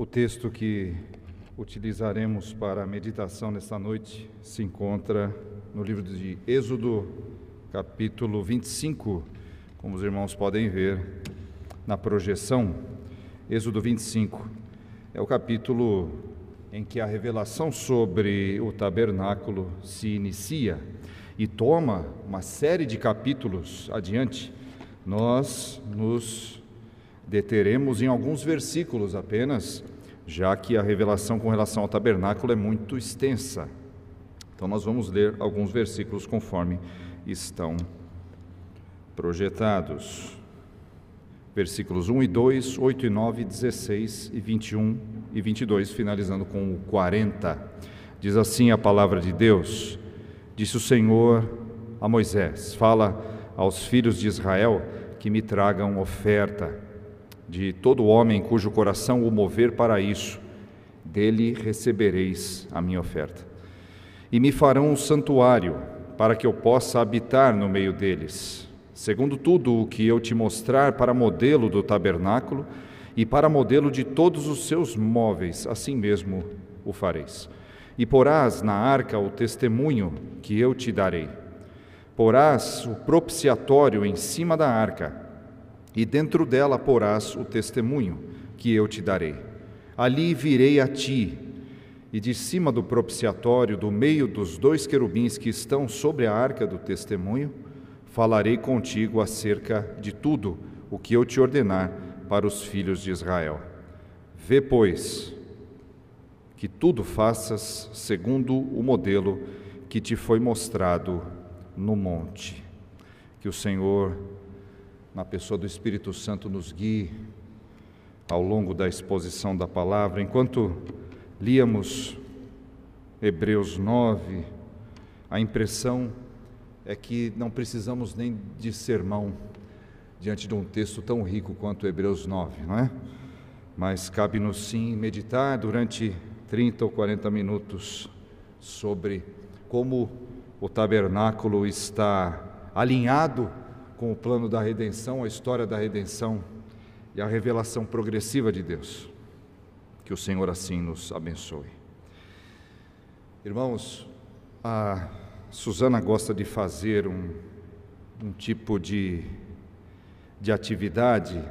O texto que utilizaremos para a meditação nesta noite se encontra no livro de Êxodo, capítulo 25, como os irmãos podem ver na projeção. Êxodo 25 é o capítulo em que a revelação sobre o tabernáculo se inicia e toma uma série de capítulos adiante. Nós nos deteremos em alguns versículos apenas, já que a revelação com relação ao tabernáculo é muito extensa. Então, nós vamos ler alguns versículos conforme estão projetados. Versículos 1 e 2, 8 e 9, 16 e 21 e 22, finalizando com o 40. Diz assim a palavra de Deus: Disse o Senhor a Moisés: Fala aos filhos de Israel que me tragam oferta de todo homem cujo coração o mover para isso, dele recebereis a minha oferta. E me farão um santuário, para que eu possa habitar no meio deles, segundo tudo o que eu te mostrar para modelo do tabernáculo e para modelo de todos os seus móveis, assim mesmo o fareis. E porás na arca o testemunho que eu te darei. Porás o propiciatório em cima da arca, e dentro dela porás o testemunho que eu te darei. Ali virei a ti, e de cima do propiciatório, do meio dos dois querubins que estão sobre a arca do testemunho, falarei contigo acerca de tudo o que eu te ordenar para os filhos de Israel. Vê, pois, que tudo faças segundo o modelo que te foi mostrado no monte. Que o Senhor na pessoa do Espírito Santo, nos guie ao longo da exposição da palavra. Enquanto líamos Hebreus 9, a impressão é que não precisamos nem de sermão diante de um texto tão rico quanto Hebreus 9, não é? Mas cabe-nos sim meditar durante 30 ou 40 minutos sobre como o tabernáculo está alinhado com o plano da redenção, a história da redenção e a revelação progressiva de Deus. Que o Senhor assim nos abençoe. Irmãos, a Suzana gosta de fazer um, um tipo de, de atividade,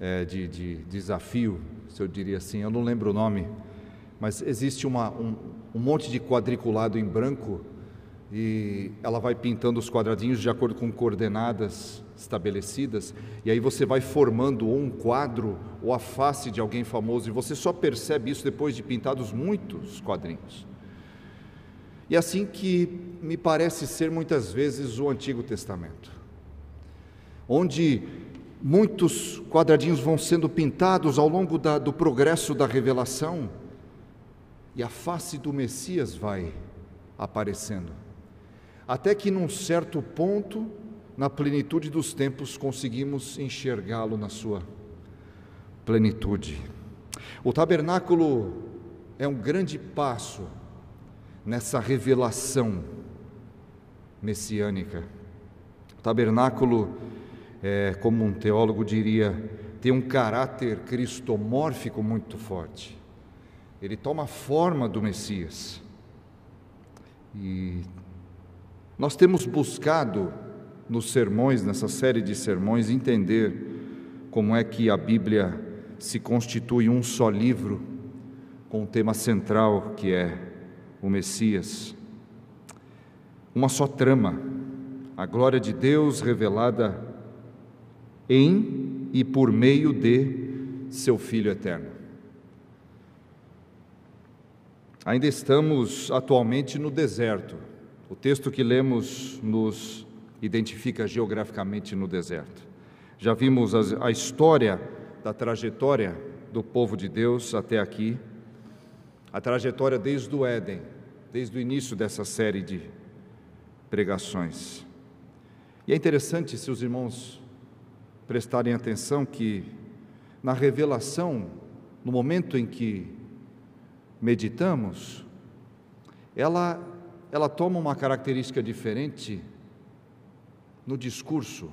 é, de, de, desafio, se eu diria assim, eu não lembro o nome, mas existe uma, um, um monte de quadriculado em branco e ela vai pintando os quadradinhos de acordo com coordenadas estabelecidas, e aí você vai formando ou um quadro ou a face de alguém famoso, e você só percebe isso depois de pintados muitos quadrinhos. E assim que me parece ser muitas vezes o Antigo Testamento, onde muitos quadradinhos vão sendo pintados ao longo da, do progresso da revelação, e a face do Messias vai aparecendo até que num certo ponto, na plenitude dos tempos, conseguimos enxergá-lo na sua plenitude. O tabernáculo é um grande passo nessa revelação messiânica. O tabernáculo, é, como um teólogo diria, tem um caráter cristomórfico muito forte. Ele toma a forma do Messias. E nós temos buscado nos sermões, nessa série de sermões, entender como é que a Bíblia se constitui um só livro com o tema central que é o Messias. Uma só trama, a glória de Deus revelada em e por meio de seu Filho eterno. Ainda estamos atualmente no deserto o texto que lemos nos identifica geograficamente no deserto. Já vimos a, história da trajetória do povo de Deus até aqui, a trajetória desde o Éden, desde o início dessa série de pregações. E é interessante se os irmãos prestarem atenção que na revelação, no momento em que meditamos, ela ela toma uma característica diferente no discurso.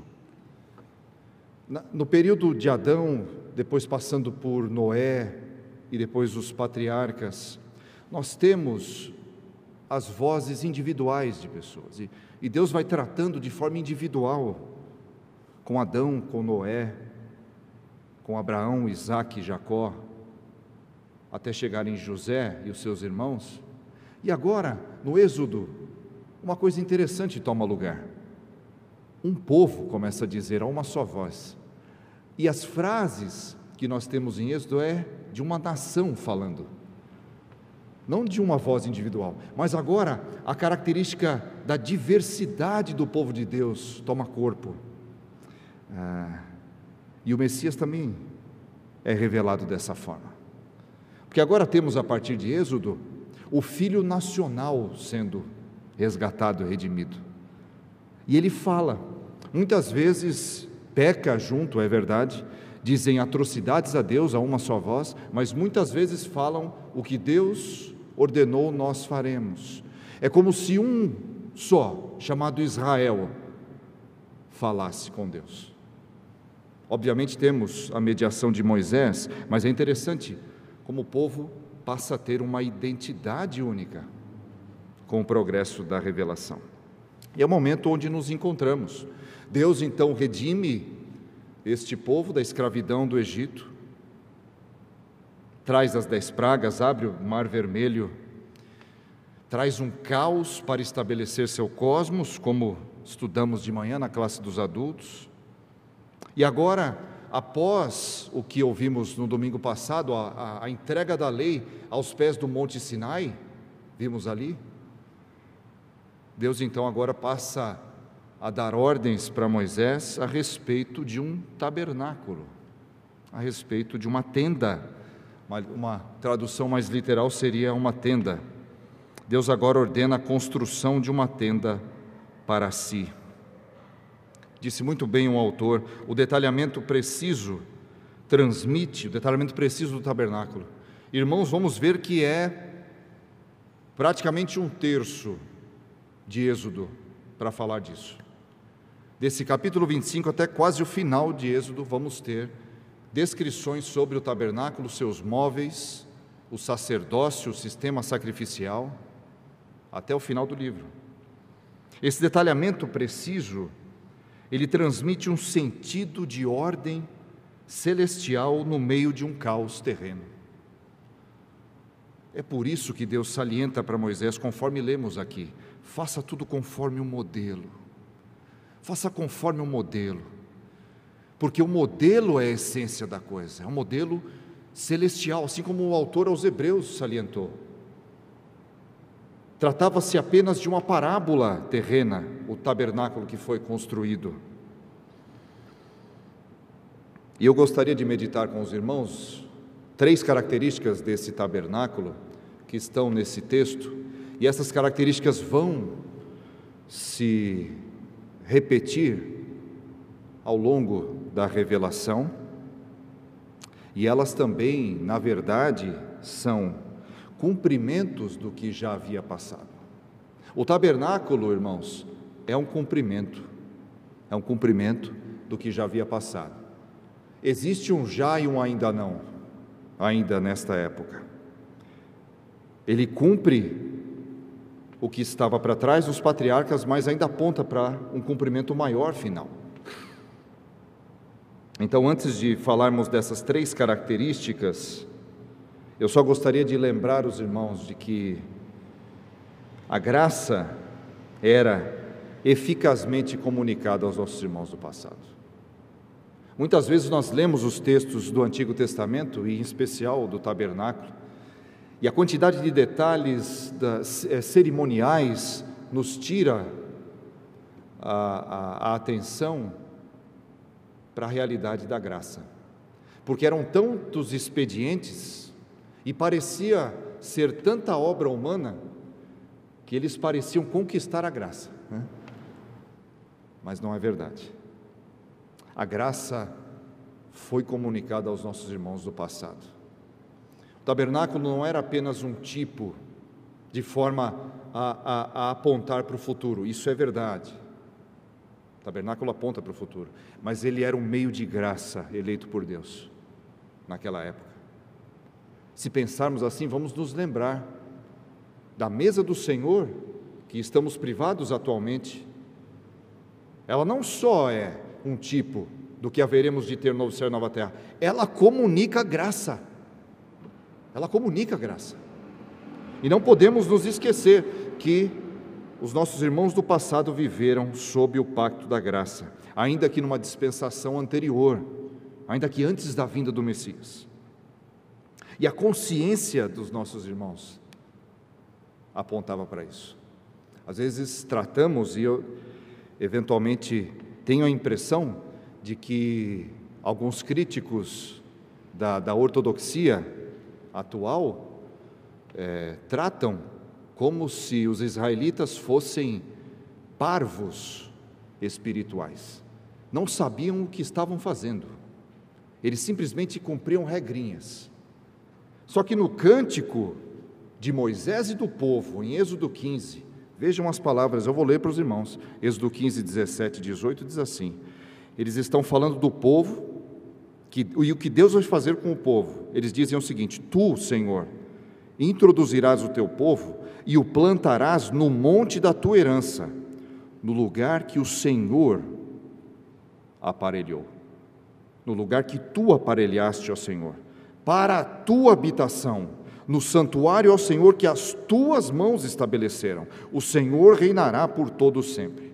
No período de Adão, depois passando por Noé, e depois os patriarcas, nós temos as vozes individuais de pessoas. E, Deus vai tratando de forma individual com Adão, com Noé, com Abraão, Isaac e Jacó, até chegar em José e os seus irmãos. E agora, no Êxodo, uma coisa interessante toma lugar. Um povo começa a dizer a uma só voz. E as frases que nós temos em Êxodo é de uma nação falando, não de uma voz individual. Mas agora a característica da diversidade do povo de Deus toma corpo. Ah, e o Messias também é revelado dessa forma. Porque agora temos a partir de Êxodo o filho nacional sendo resgatado redimido. E ele fala, muitas vezes peca junto, é verdade, dizem atrocidades a Deus a uma só voz, mas muitas vezes falam o que Deus ordenou nós faremos. É como se um só, chamado Israel, falasse com Deus. Obviamente temos a mediação de Moisés, mas é interessante como o povo passa a ter uma identidade única com o progresso da revelação. E é o momento onde nos encontramos. Deus então redime este povo da escravidão do Egito, traz as dez pragas, abre o mar vermelho, traz um caos para estabelecer seu cosmos, como estudamos de manhã na classe dos adultos. E agora, após o que ouvimos no domingo passado, a, a, a entrega da lei aos pés do Monte Sinai, vimos ali, Deus então agora passa a dar ordens para Moisés a respeito de um tabernáculo, a respeito de uma tenda. Uma, uma tradução mais literal seria uma tenda. Deus agora ordena a construção de uma tenda para si. Disse muito bem um autor: o detalhamento preciso transmite, o detalhamento preciso do tabernáculo. Irmãos, vamos ver que é praticamente um terço de Êxodo para falar disso desse capítulo 25 até quase o final de Êxodo, vamos ter descrições sobre o tabernáculo, seus móveis, o sacerdócio, o sistema sacrificial, até o final do livro. Esse detalhamento preciso, ele transmite um sentido de ordem celestial no meio de um caos terreno. É por isso que Deus salienta para Moisés, conforme lemos aqui: faça tudo conforme o um modelo. Faça conforme o modelo. Porque o modelo é a essência da coisa, é um modelo celestial, assim como o autor aos Hebreus salientou. Tratava-se apenas de uma parábola terrena, o tabernáculo que foi construído. E eu gostaria de meditar com os irmãos três características desse tabernáculo que estão nesse texto, e essas características vão se repetir ao longo da revelação, e elas também, na verdade, são cumprimentos do que já havia passado. O tabernáculo, irmãos, é um cumprimento, é um cumprimento do que já havia passado. Existe um já e um ainda não, ainda nesta época. Ele cumpre o que estava para trás dos patriarcas, mas ainda aponta para um cumprimento maior final. Então, antes de falarmos dessas três características, eu só gostaria de lembrar os irmãos de que a graça era eficazmente comunicada aos nossos irmãos do passado. Muitas vezes nós lemos os textos do Antigo Testamento, e em especial do tabernáculo, e a quantidade de detalhes das, é, cerimoniais nos tira a, a, a atenção para a realidade da graça. Porque eram tantos expedientes e parecia ser tanta obra humana que eles pareciam conquistar a graça. Né? Mas não é verdade. A graça foi comunicada aos nossos irmãos do passado. O tabernáculo não era apenas um tipo de forma a, a, a apontar para o futuro, isso é verdade. O tabernáculo aponta para o futuro, mas ele era um meio de graça eleito por Deus naquela época. Se pensarmos assim, vamos nos lembrar da mesa do Senhor, que estamos privados atualmente. Ela não só é um tipo do que haveremos de ter no novo céu e nova terra, ela comunica graça. Ela comunica graça. E não podemos nos esquecer que os nossos irmãos do passado viveram sob o pacto da graça, ainda que numa dispensação anterior, ainda que antes da vinda do Messias. E a consciência dos nossos irmãos apontava para isso. Às vezes tratamos, e eu eventualmente tenho a impressão de que alguns críticos da, da ortodoxia atual é, tratam como se os israelitas fossem parvos espirituais. Não sabiam o que estavam fazendo. Eles simplesmente cumpriam regrinhas. Só que no cântico de Moisés e do povo, em Êxodo 15, vejam as palavras, eu vou ler para os irmãos. Êxodo 15, 17 e 18 diz assim: Eles estão falando do povo que, e o que Deus vai fazer com o povo. Eles dizem o seguinte: Tu, Senhor, introduzirás o teu povo e o plantarás no monte da tua herança, no lugar que o Senhor aparelhou, no lugar que tu aparelhaste, ó Senhor, para a tua habitação, no santuário ao Senhor que as tuas mãos estabeleceram. O Senhor reinará por todo sempre.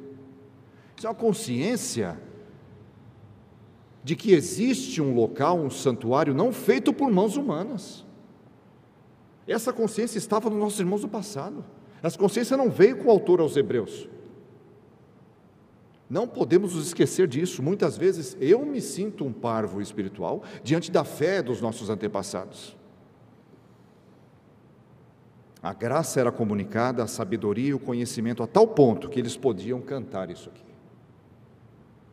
Isso é uma consciência de que existe um local, um santuário não feito por mãos humanas. Essa consciência estava nos nossos irmãos do passado. Essa consciência não veio com o autor aos Hebreus. Não podemos nos esquecer disso. Muitas vezes eu me sinto um parvo espiritual diante da fé dos nossos antepassados. A graça era comunicada, a sabedoria e o conhecimento a tal ponto que eles podiam cantar isso aqui.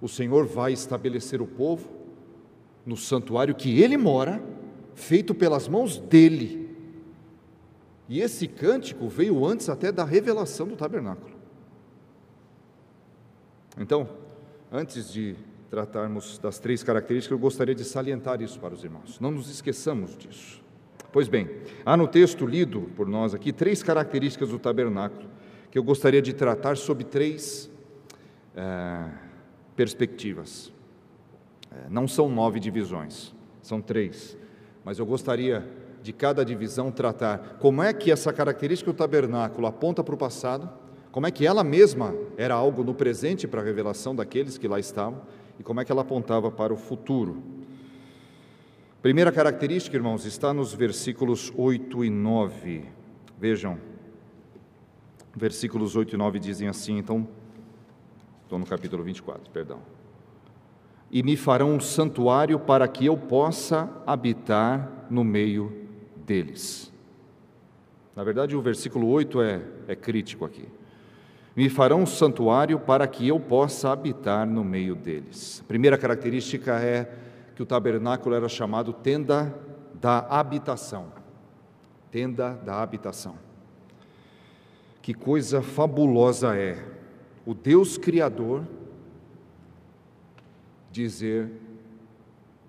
O Senhor vai estabelecer o povo no santuário que ele mora, feito pelas mãos dele. E esse cântico veio antes até da revelação do tabernáculo. Então, antes de tratarmos das três características, eu gostaria de salientar isso para os irmãos. Não nos esqueçamos disso. Pois bem, há no texto lido por nós aqui três características do tabernáculo que eu gostaria de tratar sob três é, perspectivas. É, não são nove divisões, são três, mas eu gostaria de cada divisão tratar como é que essa característica do tabernáculo aponta para o passado, como é que ela mesma era algo no presente para a revelação daqueles que lá estavam e como é que ela apontava para o futuro. Primeira característica, irmãos, está nos versículos 8 e 9. Vejam, versículos 8 e 9 dizem assim, então, estou no capítulo 24, perdão. E me farão um santuário para que eu possa habitar no meio deles. Na verdade, o versículo 8 é, é crítico aqui. Me farão um santuário para que eu possa habitar no meio deles. A primeira característica é que o tabernáculo era chamado tenda da habitação. Tenda da habitação. Que coisa fabulosa é o Deus Criador dizer: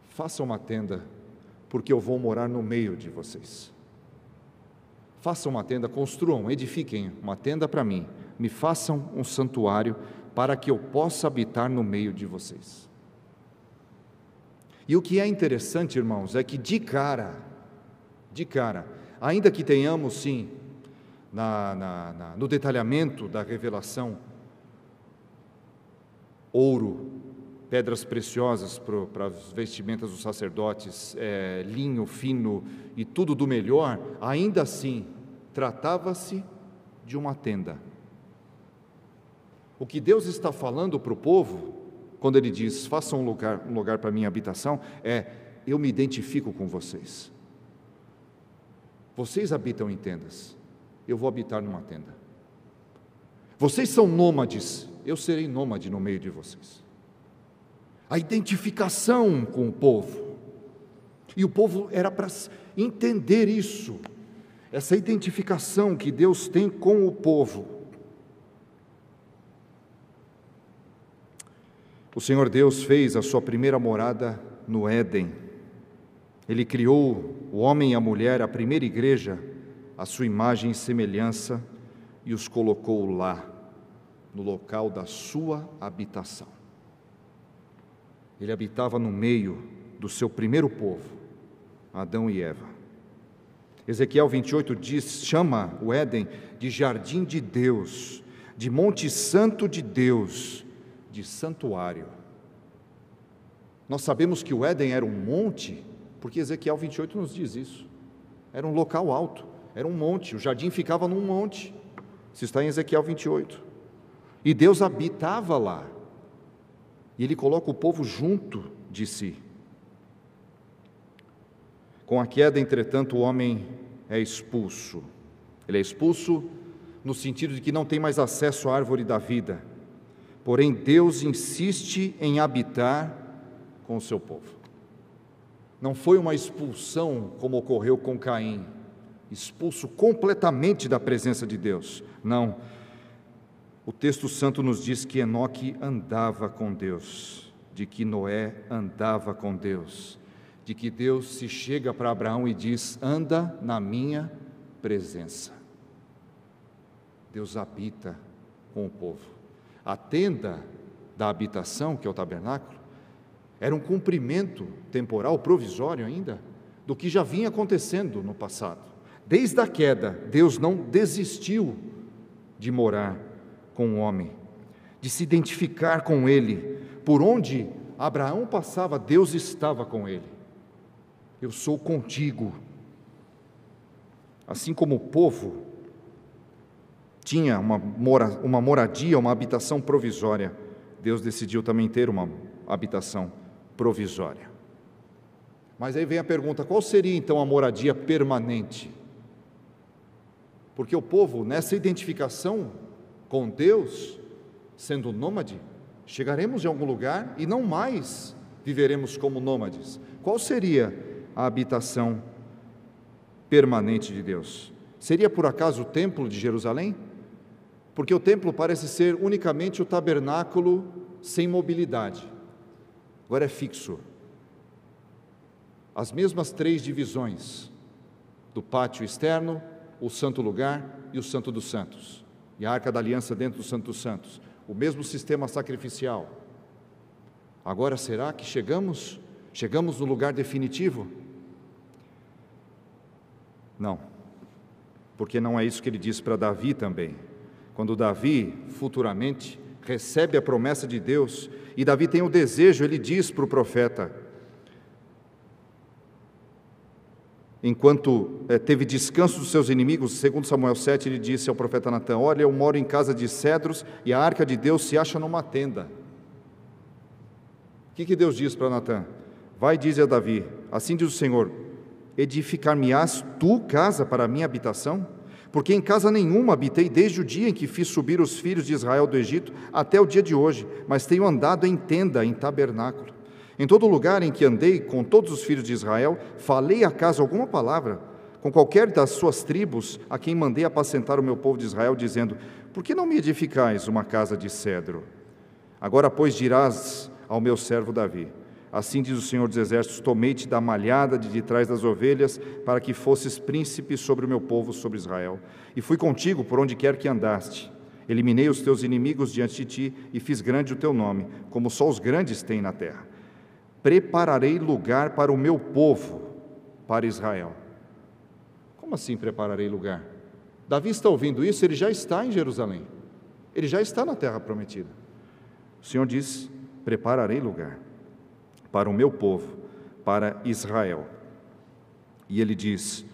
faça uma tenda porque eu vou morar no meio de vocês. Façam uma tenda, construam, edifiquem uma tenda para mim, me façam um santuário para que eu possa habitar no meio de vocês. E o que é interessante, irmãos, é que de cara, de cara, ainda que tenhamos sim, na, na, na, no detalhamento da revelação, ouro, pedras preciosas para as vestimentas dos sacerdotes, é, linho fino e tudo do melhor, ainda assim tratava-se de uma tenda. O que Deus está falando para o povo, quando Ele diz: faça um lugar, um lugar para minha habitação, é: eu me identifico com vocês. Vocês habitam em tendas, eu vou habitar numa tenda. Vocês são nômades, eu serei nômade no meio de vocês a identificação com o povo. E o povo era para entender isso, essa identificação que Deus tem com o povo. O Senhor Deus fez a sua primeira morada no Éden. Ele criou o homem e a mulher, a primeira igreja, a sua imagem e semelhança, e os colocou lá, no local da sua habitação. Ele habitava no meio do seu primeiro povo, Adão e Eva. Ezequiel 28 diz, chama o Éden de jardim de Deus, de monte santo de Deus, de santuário. Nós sabemos que o Éden era um monte, porque Ezequiel 28 nos diz isso. Era um local alto, era um monte, o jardim ficava num monte. Isso está em Ezequiel 28. E Deus habitava lá. E ele coloca o povo junto de si. Com a queda, entretanto, o homem é expulso. Ele é expulso no sentido de que não tem mais acesso à árvore da vida. Porém, Deus insiste em habitar com o seu povo. Não foi uma expulsão como ocorreu com Caim, expulso completamente da presença de Deus. Não. O texto santo nos diz que Enoque andava com Deus, de que Noé andava com Deus, de que Deus se chega para Abraão e diz: anda na minha presença. Deus habita com o povo. A tenda da habitação, que é o tabernáculo, era um cumprimento temporal, provisório ainda, do que já vinha acontecendo no passado. Desde a queda, Deus não desistiu de morar com o homem, de se identificar com ele. Por onde Abraão passava, Deus estava com ele. Eu sou contigo. Assim como o povo tinha uma, mora, uma moradia, uma habitação provisória, Deus decidiu também ter uma habitação provisória. Mas aí vem a pergunta: qual seria então a moradia permanente? Porque o povo, nessa identificação com Deus, sendo nômade, chegaremos em algum lugar e não mais viveremos como nômades. Qual seria a habitação permanente de Deus? Seria por acaso o templo de Jerusalém? Porque o templo parece ser unicamente o tabernáculo sem mobilidade agora é fixo. As mesmas três divisões do pátio externo, o santo lugar e o santo dos santos. E a arca da aliança dentro do santo dos santos. O mesmo sistema sacrificial. Agora será que chegamos? Chegamos no lugar definitivo? Não. Porque não é isso que ele diz para Davi também. Quando Davi, futuramente, recebe a promessa de Deus e Davi tem o desejo, ele diz para o profeta, enquanto é, teve descanso dos seus inimigos, segundo Samuel 7, ele disse ao profeta Natan: Olha, eu moro em casa de cedros e a arca de Deus se acha numa tenda. O que, que Deus diz para Natan? Vai, diz a Davi: Assim diz o Senhor: Edificar-me-ás tu casa para a minha habitação? Porque em casa nenhuma habitei desde o dia em que fiz subir os filhos de Israel do Egito até o dia de hoje, mas tenho andado em tenda, em tabernáculo. Em todo lugar em que andei com todos os filhos de Israel, falei acaso alguma palavra com qualquer das suas tribos a quem mandei apacentar o meu povo de Israel, dizendo: Por que não me edificais uma casa de cedro? Agora, pois, dirás ao meu servo Davi: Assim diz o Senhor dos Exércitos: Tomei-te da malhada de trás das ovelhas, para que fosses príncipe sobre o meu povo, sobre Israel. E fui contigo por onde quer que andaste. Eliminei os teus inimigos diante de ti e fiz grande o teu nome, como só os grandes têm na terra. Prepararei lugar para o meu povo, para Israel. Como assim prepararei lugar? Davi está ouvindo isso, ele já está em Jerusalém. Ele já está na terra prometida. O Senhor diz: Prepararei lugar para o meu povo, para Israel. E ele diz: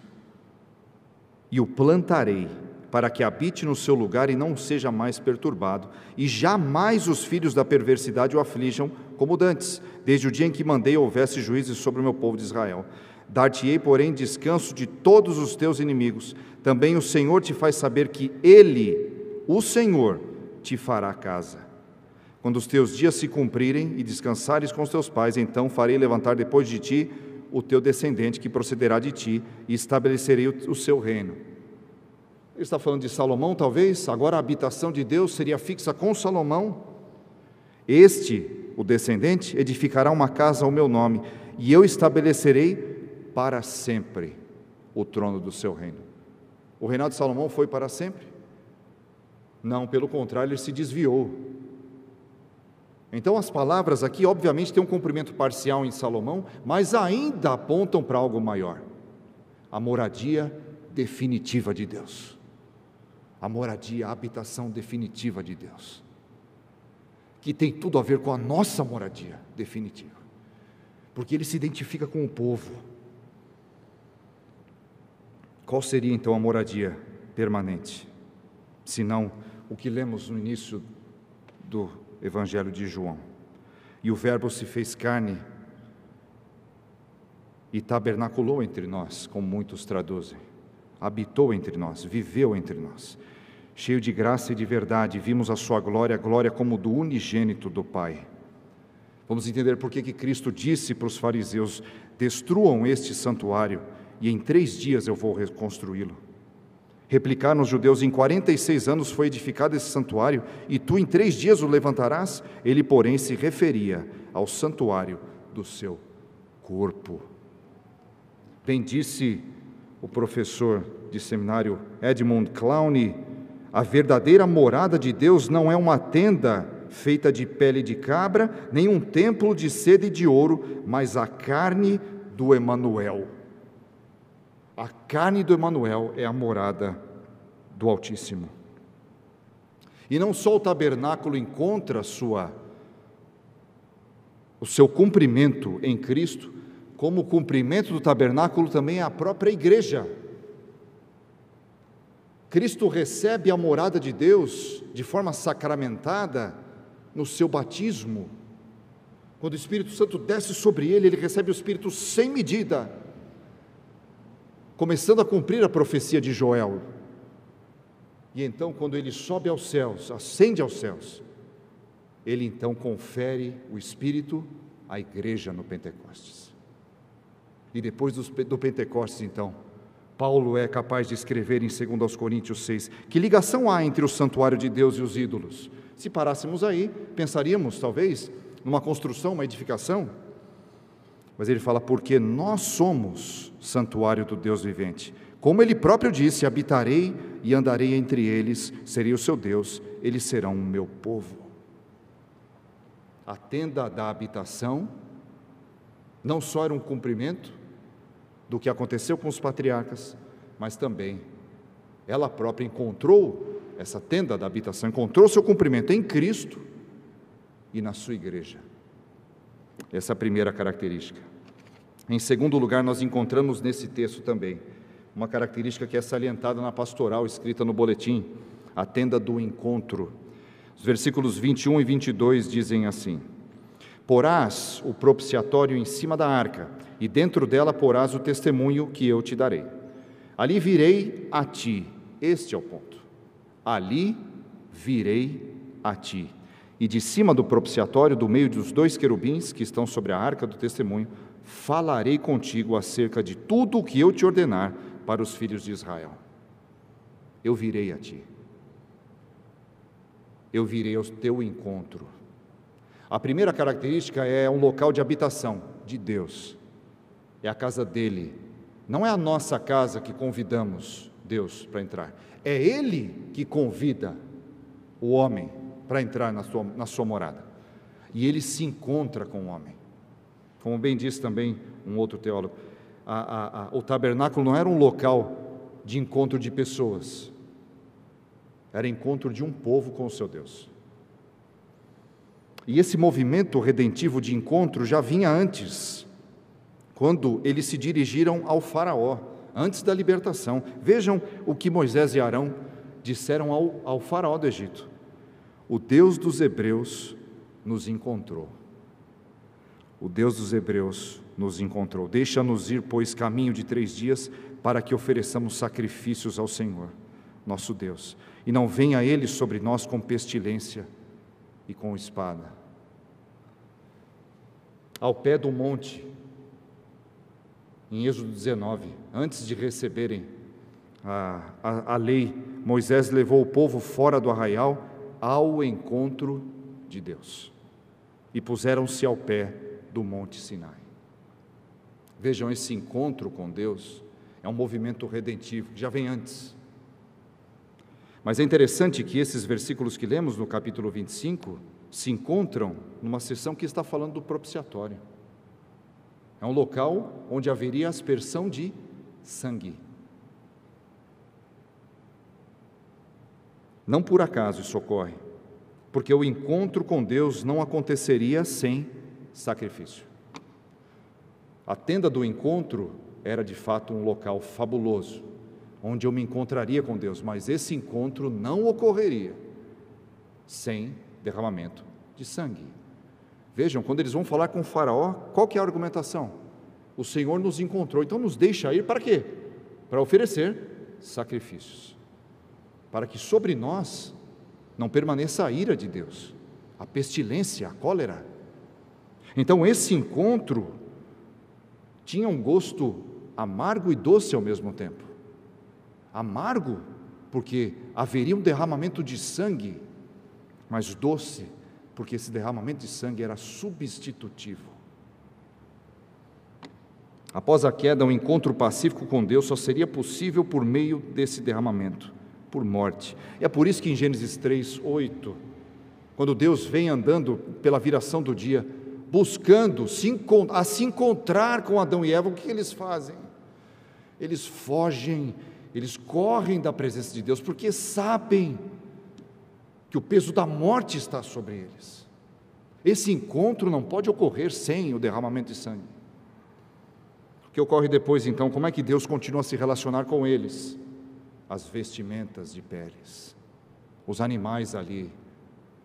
E o plantarei, para que habite no seu lugar e não seja mais perturbado, e jamais os filhos da perversidade o aflijam como dantes, desde o dia em que mandei houvesse juízes sobre o meu povo de Israel. Dar-te-ei, porém, descanso de todos os teus inimigos. Também o Senhor te faz saber que Ele, o Senhor, te fará casa. Quando os teus dias se cumprirem e descansares com os teus pais, então farei levantar depois de ti o teu descendente que procederá de ti e estabelecerei o, seu reino. Ele está falando de Salomão, talvez, agora a habitação de Deus seria fixa com Salomão. Este, o descendente, edificará uma casa ao meu nome, e eu estabelecerei para sempre o trono do seu reino. O reinado de Salomão foi para sempre? Não, pelo contrário, ele se desviou. Então, as palavras aqui, obviamente, têm um cumprimento parcial em Salomão, mas ainda apontam para algo maior a moradia definitiva de Deus. A moradia, a habitação definitiva de Deus. Que tem tudo a ver com a nossa moradia definitiva. Porque ele se identifica com o povo. Qual seria então a moradia permanente? Se não o que lemos no início do Evangelho de João. E o Verbo se fez carne e tabernaculou entre nós, como muitos traduzem. Habitou entre nós, viveu entre nós. Cheio de graça e de verdade, vimos a sua glória, glória como do unigênito do Pai. Vamos entender por que, que Cristo disse para os fariseus: destruam este santuário e em três dias eu vou reconstruí-lo. Replicaram os judeus: Em 46 anos foi edificado esse santuário, e tu em três dias o levantarás? Ele, porém, se referia ao santuário do seu corpo. Bem disse o professor de seminário Edmund Clowney: a verdadeira morada de Deus não é uma tenda feita de pele de cabra, nem um templo de seda e de ouro, mas a carne do Emanuel. A carne do Emanuel é a morada do Altíssimo. E não só o tabernáculo encontra sua o seu cumprimento em Cristo, como o cumprimento do tabernáculo também é a própria igreja. Cristo recebe a morada de Deus de forma sacramentada no seu batismo. Quando o Espírito Santo desce sobre ele, ele recebe o Espírito sem medida, começando a cumprir a profecia de Joel. E então, quando ele sobe aos céus, ascende aos céus, ele então confere o Espírito à igreja no Pentecostes. E depois do Pentecostes, então, Paulo é capaz de escrever em 2 Coríntios 6: que ligação há entre o santuário de Deus e os ídolos? Se parássemos aí, pensaríamos, talvez, numa construção, uma edificação. Mas ele fala: porque nós somos santuário do Deus vivente. Como ele próprio disse: habitarei e andarei entre eles, serei o seu Deus, eles serão o meu povo. A tenda da habitação não só era um cumprimento, do que aconteceu com os patriarcas, mas também ela própria encontrou essa tenda da habitação, encontrou seu cumprimento em Cristo e na sua igreja. Essa é a primeira característica. Em segundo lugar, nós encontramos nesse texto também uma característica que é salientada na pastoral escrita no boletim, a tenda do encontro. Os versículos 21 e 22 dizem assim: Porás o propiciatório em cima da arca, e dentro dela porás o testemunho que eu te darei. Ali virei a ti, este é o ponto. Ali virei a ti. E de cima do propiciatório, do meio dos dois querubins que estão sobre a arca do testemunho, falarei contigo acerca de tudo o que eu te ordenar para os filhos de Israel. Eu virei a ti. Eu virei ao teu encontro. A primeira característica é um local de habitação de Deus é a casa dele. Não é a nossa casa que convidamos Deus para entrar, é Ele que convida o homem para entrar na sua, na sua morada. E ele se encontra com o homem. Como bem disse também um outro teólogo, a, a, a, o tabernáculo não era um local de encontro de pessoas, era encontro de um povo com o seu Deus. E esse movimento redentivo de encontro já vinha antes quando eles se dirigiram ao Faraó, antes da libertação. Vejam o que Moisés e Arão disseram ao, ao Faraó do Egito: O Deus dos Hebreus nos encontrou. O Deus dos Hebreus nos encontrou. Deixa-nos ir, pois, caminho de três dias, para que ofereçamos sacrifícios ao Senhor, nosso Deus, e não venha Ele sobre nós com pestilência e com espada. Ao pé do monte, em Êxodo 19, antes de receberem a, a, a lei, Moisés levou o povo fora do arraial ao encontro de Deus e puseram-se ao pé do monte Sinai. Vejam, esse encontro com Deus é um movimento redentivo, já vem antes. Mas é interessante que esses versículos que lemos no capítulo 25 se encontram numa sessão que está falando do propiciatório. É um local onde haveria aspersão de sangue. Não por acaso isso ocorre, porque o encontro com Deus não aconteceria sem sacrifício. A tenda do encontro era de fato um local fabuloso, onde eu me encontraria com Deus, mas esse encontro não ocorreria sem derramamento de sangue. Vejam, quando eles vão falar com o Faraó, qual que é a argumentação? O Senhor nos encontrou, então nos deixa ir para quê? Para oferecer sacrifícios, para que sobre nós não permaneça a ira de Deus, a pestilência, a cólera. Então, esse encontro tinha um gosto amargo e doce ao mesmo tempo. Amargo, porque haveria um derramamento de sangue, mas doce, porque esse derramamento de sangue era substitutivo. Após a queda, um encontro pacífico com Deus só seria possível por meio desse derramamento, por morte. É por isso que em Gênesis 3, 8, quando Deus vem andando pela viração do dia, buscando se, a se encontrar com Adão e Eva, o que eles fazem? Eles fogem, eles correm da presença de Deus, porque sabem que o peso da morte está sobre eles. Esse encontro não pode ocorrer sem o derramamento de sangue. O que ocorre depois, então? Como é que Deus continua a se relacionar com eles? As vestimentas de peles, os animais ali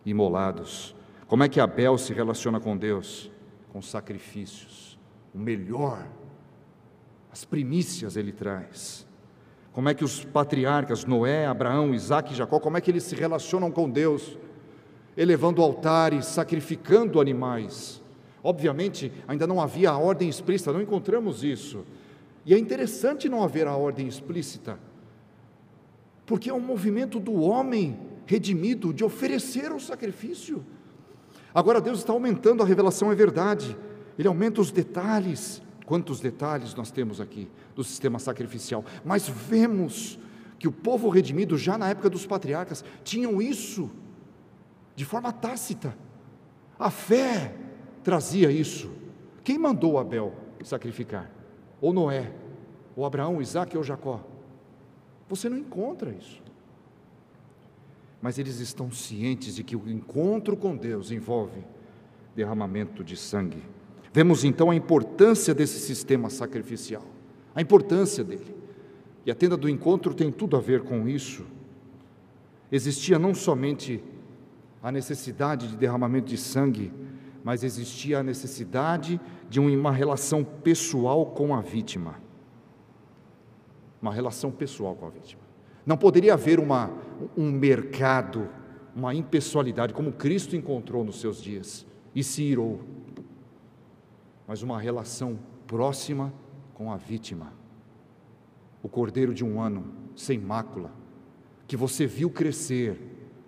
imolados. Como é que Abel se relaciona com Deus? Com sacrifícios, o melhor, as primícias ele traz. Como é que os patriarcas, Noé, Abraão, Isaac e Jacó, como é que eles se relacionam com Deus? Elevando altares, sacrificando animais. Obviamente, ainda não havia a ordem explícita, não encontramos isso. E é interessante não haver a ordem explícita, porque é um movimento do homem redimido de oferecer o sacrifício. Agora Deus está aumentando a revelação, é verdade, Ele aumenta os detalhes. Quantos detalhes nós temos aqui do sistema sacrificial, mas vemos que o povo redimido, já na época dos patriarcas, tinham isso de forma tácita. A fé trazia isso. Quem mandou Abel sacrificar? Ou Noé? Ou Abraão, Isaac ou Jacó? Você não encontra isso. Mas eles estão cientes de que o encontro com Deus envolve derramamento de sangue. Vemos então a importância desse sistema sacrificial, a importância dele. E a tenda do encontro tem tudo a ver com isso. Existia não somente a necessidade de derramamento de sangue, mas existia a necessidade de uma relação pessoal com a vítima. Uma relação pessoal com a vítima. Não poderia haver uma, um mercado, uma impessoalidade, como Cristo encontrou nos seus dias e se irou, mas uma relação próxima com a vítima. O cordeiro de um ano, sem mácula, que você viu crescer,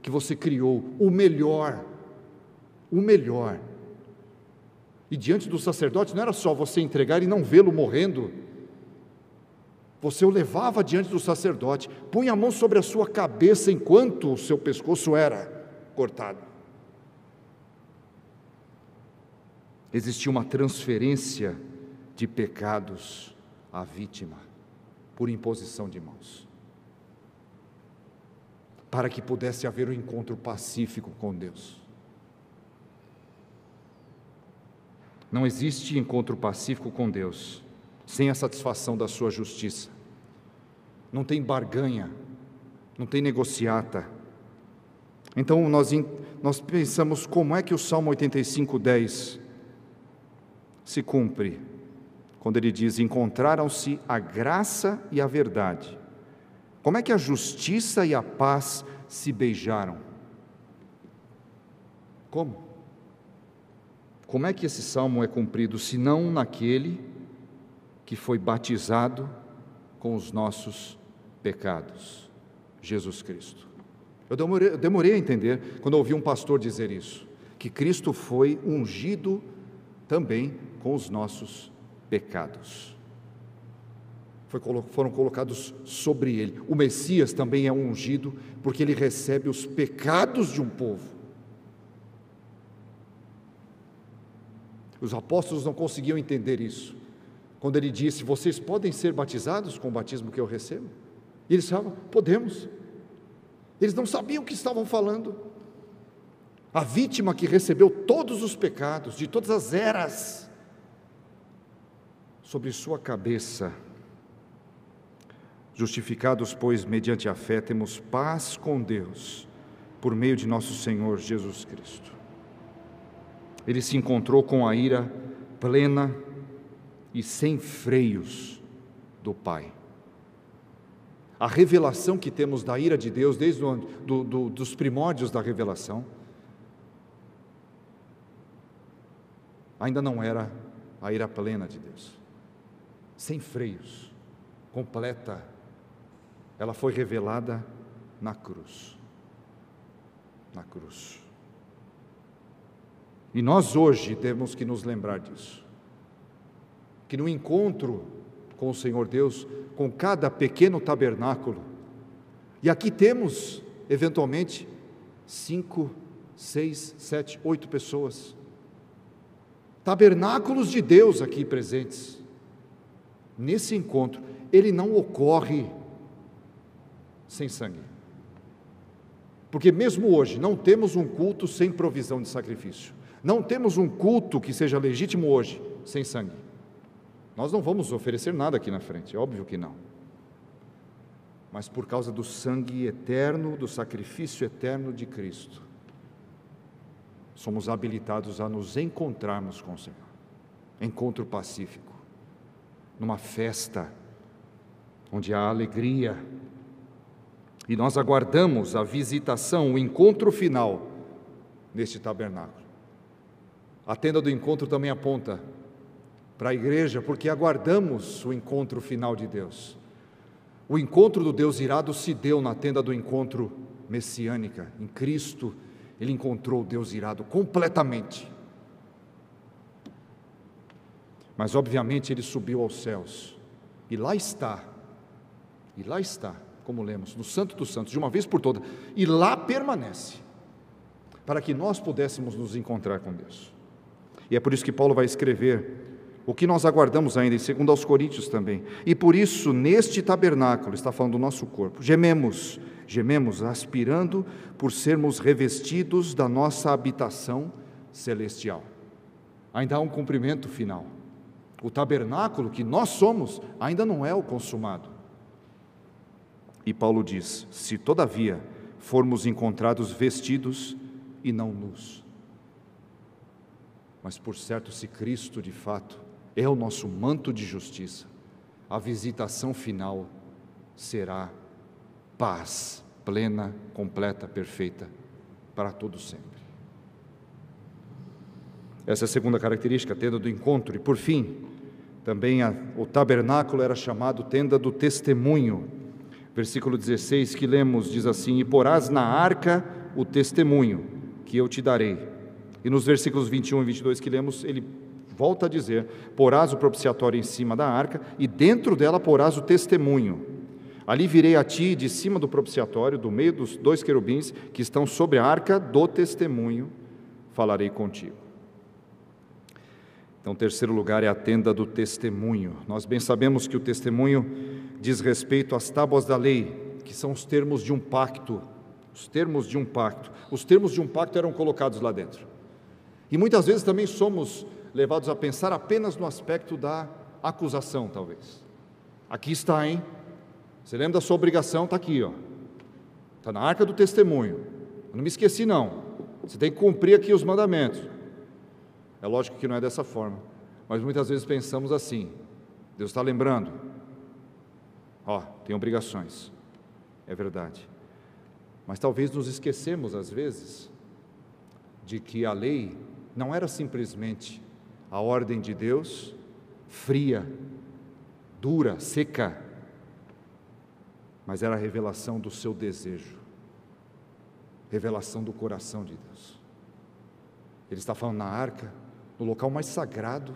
que você criou, o melhor, o melhor e diante do sacerdote não era só você entregar e não vê-lo morrendo. Você o levava diante do sacerdote, punha a mão sobre a sua cabeça enquanto o seu pescoço era cortado. Existia uma transferência de pecados à vítima por imposição de mãos. Para que pudesse haver um encontro pacífico com Deus. Não existe encontro pacífico com Deus sem a satisfação da sua justiça. Não tem barganha, não tem negociata. Então nós, nós pensamos como é que o Salmo 85, 10 se cumpre, quando ele diz: Encontraram-se a graça e a verdade. Como é que a justiça e a paz se beijaram? Como? Como é que esse salmo é cumprido, se não naquele que foi batizado com os nossos pecados? Jesus Cristo. Eu demorei, eu demorei a entender quando ouvi um pastor dizer isso, que Cristo foi ungido também com os nossos pecados. foram colocados sobre ele. O Messias também é ungido, porque ele recebe os pecados de um povo. Os apóstolos não conseguiam entender isso. Quando ele disse: Vocês podem ser batizados com o batismo que eu recebo? E eles falavam: Podemos. Eles não sabiam o que estavam falando. A vítima que recebeu todos os pecados de todas as eras sobre sua cabeça. Justificados, pois, mediante a fé, temos paz com Deus, por meio de nosso Senhor Jesus Cristo. Ele se encontrou com a ira plena e sem freios do Pai. A revelação que temos da ira de Deus, desde do, do, do, dos primórdios da revelação, ainda não era a ira plena de Deus, sem freios, completa. Ela foi revelada na cruz. Na cruz. E nós hoje temos que nos lembrar disso. Que no encontro com o Senhor Deus, com cada pequeno tabernáculo, e aqui temos, eventualmente, cinco, seis, sete, oito pessoas, tabernáculos de Deus aqui presentes. Nesse encontro, ele não ocorre sem sangue. Porque mesmo hoje não temos um culto sem provisão de sacrifício. Não temos um culto que seja legítimo hoje sem sangue. Nós não vamos oferecer nada aqui na frente, é óbvio que não. Mas por causa do sangue eterno, do sacrifício eterno de Cristo, somos habilitados a nos encontrarmos com o Senhor. Encontro pacífico, numa festa, onde há alegria, e nós aguardamos a visitação, o encontro final neste tabernáculo. A tenda do encontro também aponta para a igreja, porque aguardamos o encontro final de Deus. O encontro do Deus irado se deu na tenda do encontro messiânica, em Cristo ele encontrou Deus irado completamente. Mas, obviamente, ele subiu aos céus. E lá está, e lá está, como lemos, no Santo dos Santos, de uma vez por todas, e lá permanece, para que nós pudéssemos nos encontrar com Deus. E é por isso que Paulo vai escrever o que nós aguardamos ainda, em 2 aos Coríntios também. E por isso, neste tabernáculo, está falando do nosso corpo, gememos gememos aspirando por sermos revestidos da nossa habitação celestial. Ainda há um cumprimento final. O tabernáculo que nós somos ainda não é o consumado. E Paulo diz: se todavia formos encontrados vestidos e não nus. Mas por certo, se Cristo de fato é o nosso manto de justiça, a visitação final será paz plena, completa, perfeita, para todo sempre. Essa é a segunda característica, a tenda do encontro. E por fim, também a, o tabernáculo era chamado tenda do testemunho. Versículo 16 que lemos diz assim: E porás na arca o testemunho que eu te darei. E nos versículos 21 e 22 que lemos, ele volta a dizer: Porás o propiciatório em cima da arca, e dentro dela porás o testemunho Ali virei a ti de cima do propiciatório, do meio dos dois querubins que estão sobre a arca do testemunho, falarei contigo. Então, terceiro lugar é a tenda do testemunho. Nós bem sabemos que o testemunho diz respeito às tábuas da lei, que são os termos de um pacto. Os termos de um pacto. Os termos de um pacto eram colocados lá dentro. E muitas vezes também somos levados a pensar apenas no aspecto da acusação, talvez. Aqui está, hein? Você lembra da sua obrigação? Está aqui, ó. Está na arca do testemunho. Eu não me esqueci, não. Você tem que cumprir aqui os mandamentos. É lógico que não é dessa forma. Mas muitas vezes pensamos assim. Deus está lembrando. Ó, tem obrigações. É verdade. Mas talvez nos esquecemos, às vezes, de que a lei não era simplesmente a ordem de Deus, fria, dura, seca, mas era a revelação do seu desejo, revelação do coração de Deus. Ele está falando na arca, no local mais sagrado,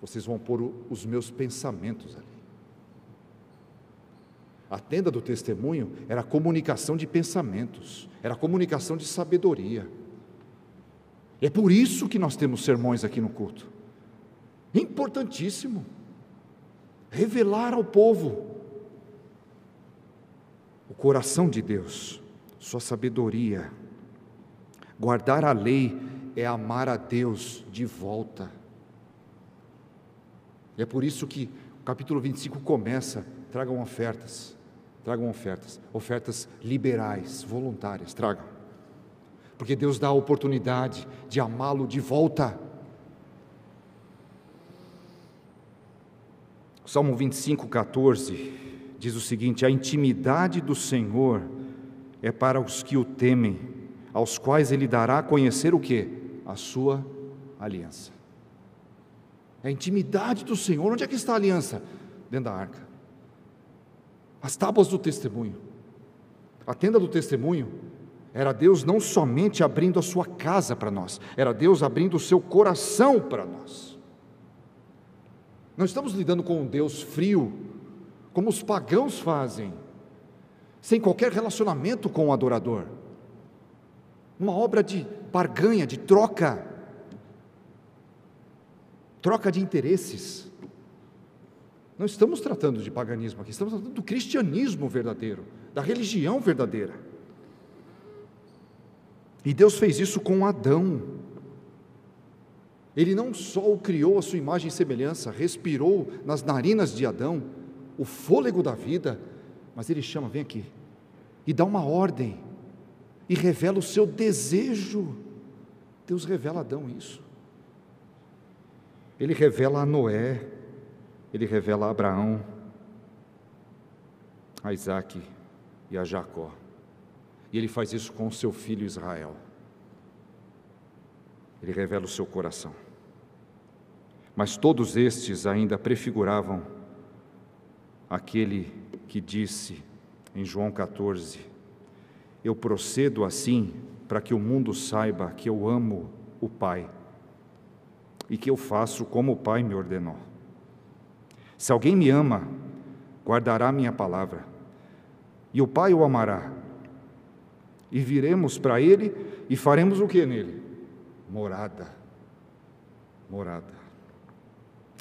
vocês vão pôr os meus pensamentos ali. A tenda do testemunho era a comunicação de pensamentos, era a comunicação de sabedoria. É por isso que nós temos sermões aqui no culto. Importantíssimo. Revelar ao povo o coração de Deus, sua sabedoria. Guardar a lei é amar a Deus de volta. E é por isso que o capítulo 25 começa: tragam ofertas, tragam ofertas, ofertas liberais, voluntárias, tragam. Porque Deus dá a oportunidade de amá-lo de volta. Salmo 25, 14 diz o seguinte: A intimidade do Senhor é para os que o temem, aos quais ele dará a conhecer o que? A sua aliança. É a intimidade do Senhor. Onde é que está a aliança? Dentro da arca. As tábuas do testemunho. A tenda do testemunho era Deus não somente abrindo a sua casa para nós, era Deus abrindo o seu coração para nós. Não estamos lidando com um Deus frio, como os pagãos fazem, sem qualquer relacionamento com o adorador. Uma obra de barganha, de troca troca de interesses. Não estamos tratando de paganismo aqui, estamos tratando do cristianismo verdadeiro, da religião verdadeira. E Deus fez isso com Adão. Ele não só o criou a sua imagem e semelhança, respirou nas narinas de Adão o fôlego da vida, mas ele chama, vem aqui, e dá uma ordem, e revela o seu desejo. Deus revela a Adão isso. Ele revela a Noé, ele revela a Abraão, a Isaac e a Jacó. E ele faz isso com o seu filho Israel. Ele revela o seu coração. Mas todos estes ainda prefiguravam aquele que disse em João 14: Eu procedo assim para que o mundo saiba que eu amo o Pai e que eu faço como o Pai me ordenou. Se alguém me ama, guardará minha palavra, e o Pai o amará. E viremos para ele e faremos o que nele? Morada. Morada.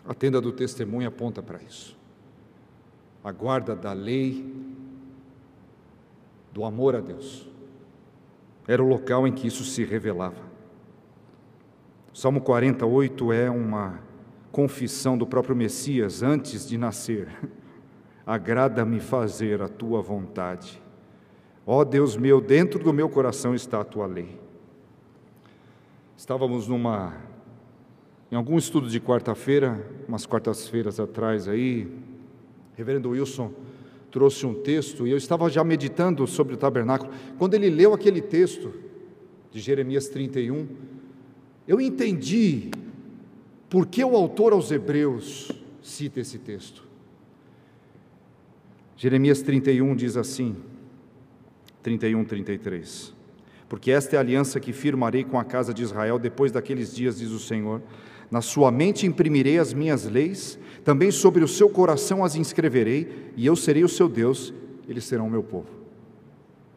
A tenda do testemunho aponta para isso. A guarda da lei, do amor a Deus. Era o local em que isso se revelava. Salmo 48 é uma confissão do próprio Messias antes de nascer. Agrada-me fazer a tua vontade. Ó oh Deus meu, dentro do meu coração está a tua lei. Estávamos numa em algum estudo de quarta-feira, umas quartas-feiras atrás aí, Reverendo Wilson trouxe um texto e eu estava já meditando sobre o tabernáculo. Quando ele leu aquele texto de Jeremias 31, eu entendi por que o autor aos Hebreus cita esse texto. Jeremias 31 diz assim, 31, 33. Porque esta é a aliança que firmarei com a casa de Israel depois daqueles dias, diz o Senhor. Na sua mente imprimirei as minhas leis, também sobre o seu coração as inscreverei, e eu serei o seu Deus, eles serão o meu povo.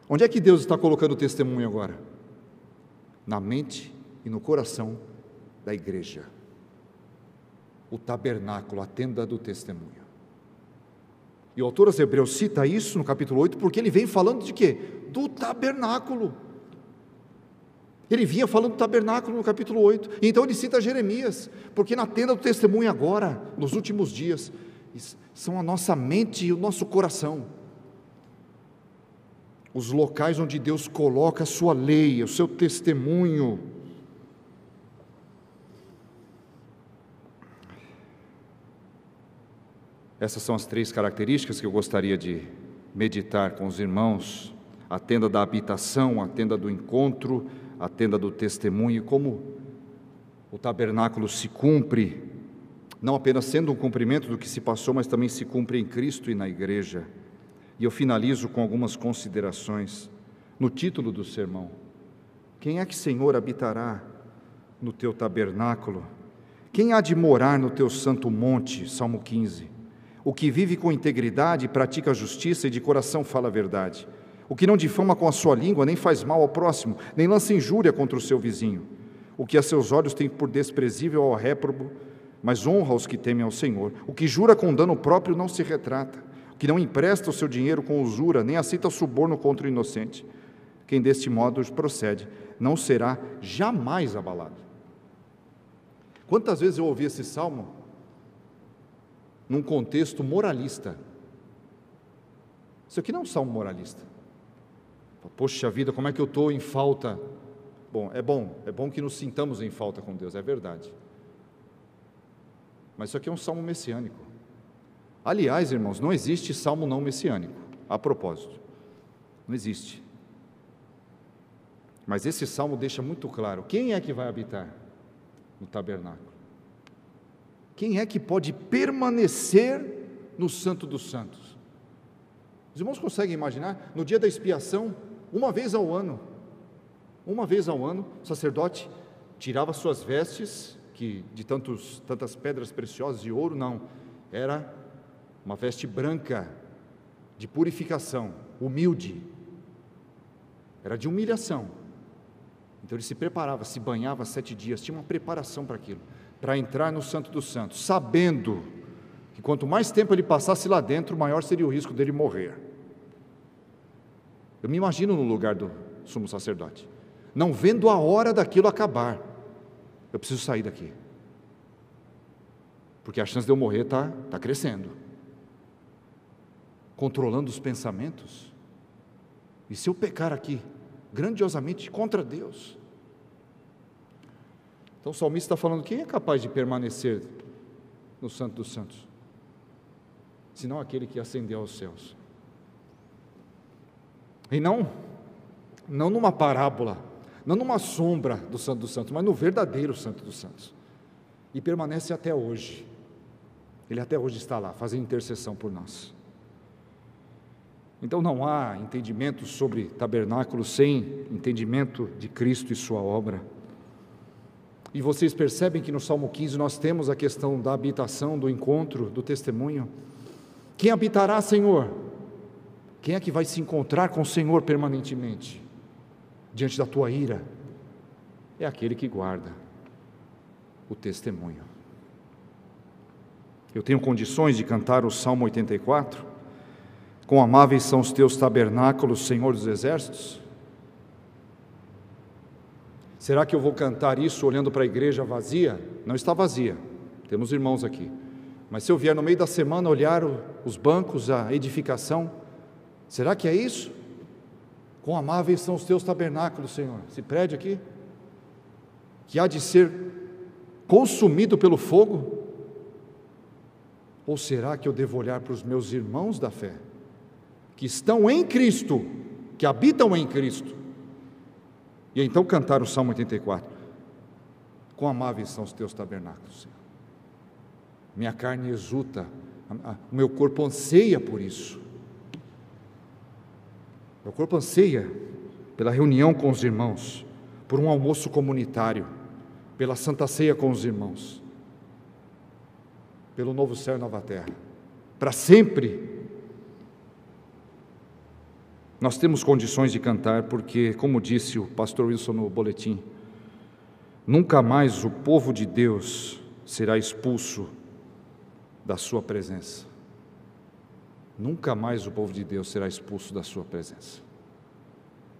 Onde é que Deus está colocando o testemunho agora? Na mente e no coração da igreja. O tabernáculo, a tenda do testemunho. E o autor aos Hebreus cita isso no capítulo 8, porque ele vem falando de quê? Do tabernáculo. Ele vinha falando do tabernáculo no capítulo 8. Então ele cita Jeremias, porque na tenda do testemunho agora, nos últimos dias, são a nossa mente e o nosso coração. Os locais onde Deus coloca a sua lei, o seu testemunho. Essas são as três características que eu gostaria de meditar com os irmãos: a tenda da habitação, a tenda do encontro, a tenda do testemunho, como o tabernáculo se cumpre, não apenas sendo um cumprimento do que se passou, mas também se cumpre em Cristo e na igreja. E eu finalizo com algumas considerações no título do sermão. Quem é que, Senhor, habitará no teu tabernáculo? Quem há de morar no teu santo monte? Salmo 15. O que vive com integridade, pratica a justiça e de coração fala a verdade. O que não difama com a sua língua, nem faz mal ao próximo, nem lança injúria contra o seu vizinho. O que a seus olhos tem por desprezível ao réprobo, mas honra os que temem ao Senhor. O que jura com dano próprio não se retrata. O que não empresta o seu dinheiro com usura, nem aceita suborno contra o inocente. Quem deste modo procede, não será jamais abalado. Quantas vezes eu ouvi esse salmo num contexto moralista? Isso aqui não é um salmo moralista. Poxa vida, como é que eu estou em falta? Bom, é bom, é bom que nos sintamos em falta com Deus, é verdade. Mas isso aqui é um salmo messiânico. Aliás, irmãos, não existe salmo não messiânico, a propósito. Não existe. Mas esse salmo deixa muito claro: quem é que vai habitar no tabernáculo? Quem é que pode permanecer no Santo dos Santos? Os irmãos conseguem imaginar? No dia da expiação, uma vez ao ano, uma vez ao ano, o sacerdote tirava suas vestes que de tantos, tantas pedras preciosas e ouro, não. Era uma veste branca de purificação, humilde. Era de humilhação. Então ele se preparava, se banhava sete dias, tinha uma preparação para aquilo, para entrar no Santo dos Santos, sabendo que quanto mais tempo ele passasse lá dentro, maior seria o risco dele morrer. Eu me imagino no lugar do sumo sacerdote, não vendo a hora daquilo acabar. Eu preciso sair daqui. Porque a chance de eu morrer está tá crescendo. Controlando os pensamentos. E se eu pecar aqui, grandiosamente contra Deus? Então o salmista está falando: quem é capaz de permanecer no Santo dos Santos? Senão aquele que ascendeu aos céus. E não, não numa parábola, não numa sombra do Santo dos Santos, mas no verdadeiro Santo dos Santos. E permanece até hoje. Ele até hoje está lá, fazendo intercessão por nós. Então não há entendimento sobre tabernáculo sem entendimento de Cristo e Sua obra. E vocês percebem que no Salmo 15 nós temos a questão da habitação, do encontro, do testemunho. Quem habitará, Senhor? Quem é que vai se encontrar com o Senhor permanentemente? diante da tua ira é aquele que guarda o testemunho. Eu tenho condições de cantar o Salmo 84? Com amáveis são os teus tabernáculos, Senhor dos exércitos? Será que eu vou cantar isso olhando para a igreja vazia? Não está vazia, temos irmãos aqui. Mas se eu vier no meio da semana olhar os bancos, a edificação, será que é isso? Quão amáveis são os teus tabernáculos, Senhor. Esse prédio aqui, que há de ser consumido pelo fogo? Ou será que eu devo olhar para os meus irmãos da fé, que estão em Cristo, que habitam em Cristo, e então cantar o Salmo 84? Quão amáveis são os teus tabernáculos, Senhor. Minha carne exulta, o meu corpo anseia por isso. Meu corpo anseia pela reunião com os irmãos, por um almoço comunitário, pela santa ceia com os irmãos, pelo novo céu e nova terra, para sempre. Nós temos condições de cantar, porque, como disse o pastor Wilson no boletim, nunca mais o povo de Deus será expulso da sua presença. Nunca mais o povo de Deus será expulso da sua presença.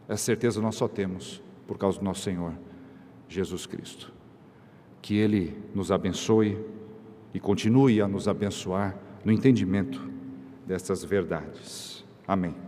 Essa certeza nós só temos por causa do nosso Senhor Jesus Cristo. Que Ele nos abençoe e continue a nos abençoar no entendimento dessas verdades. Amém.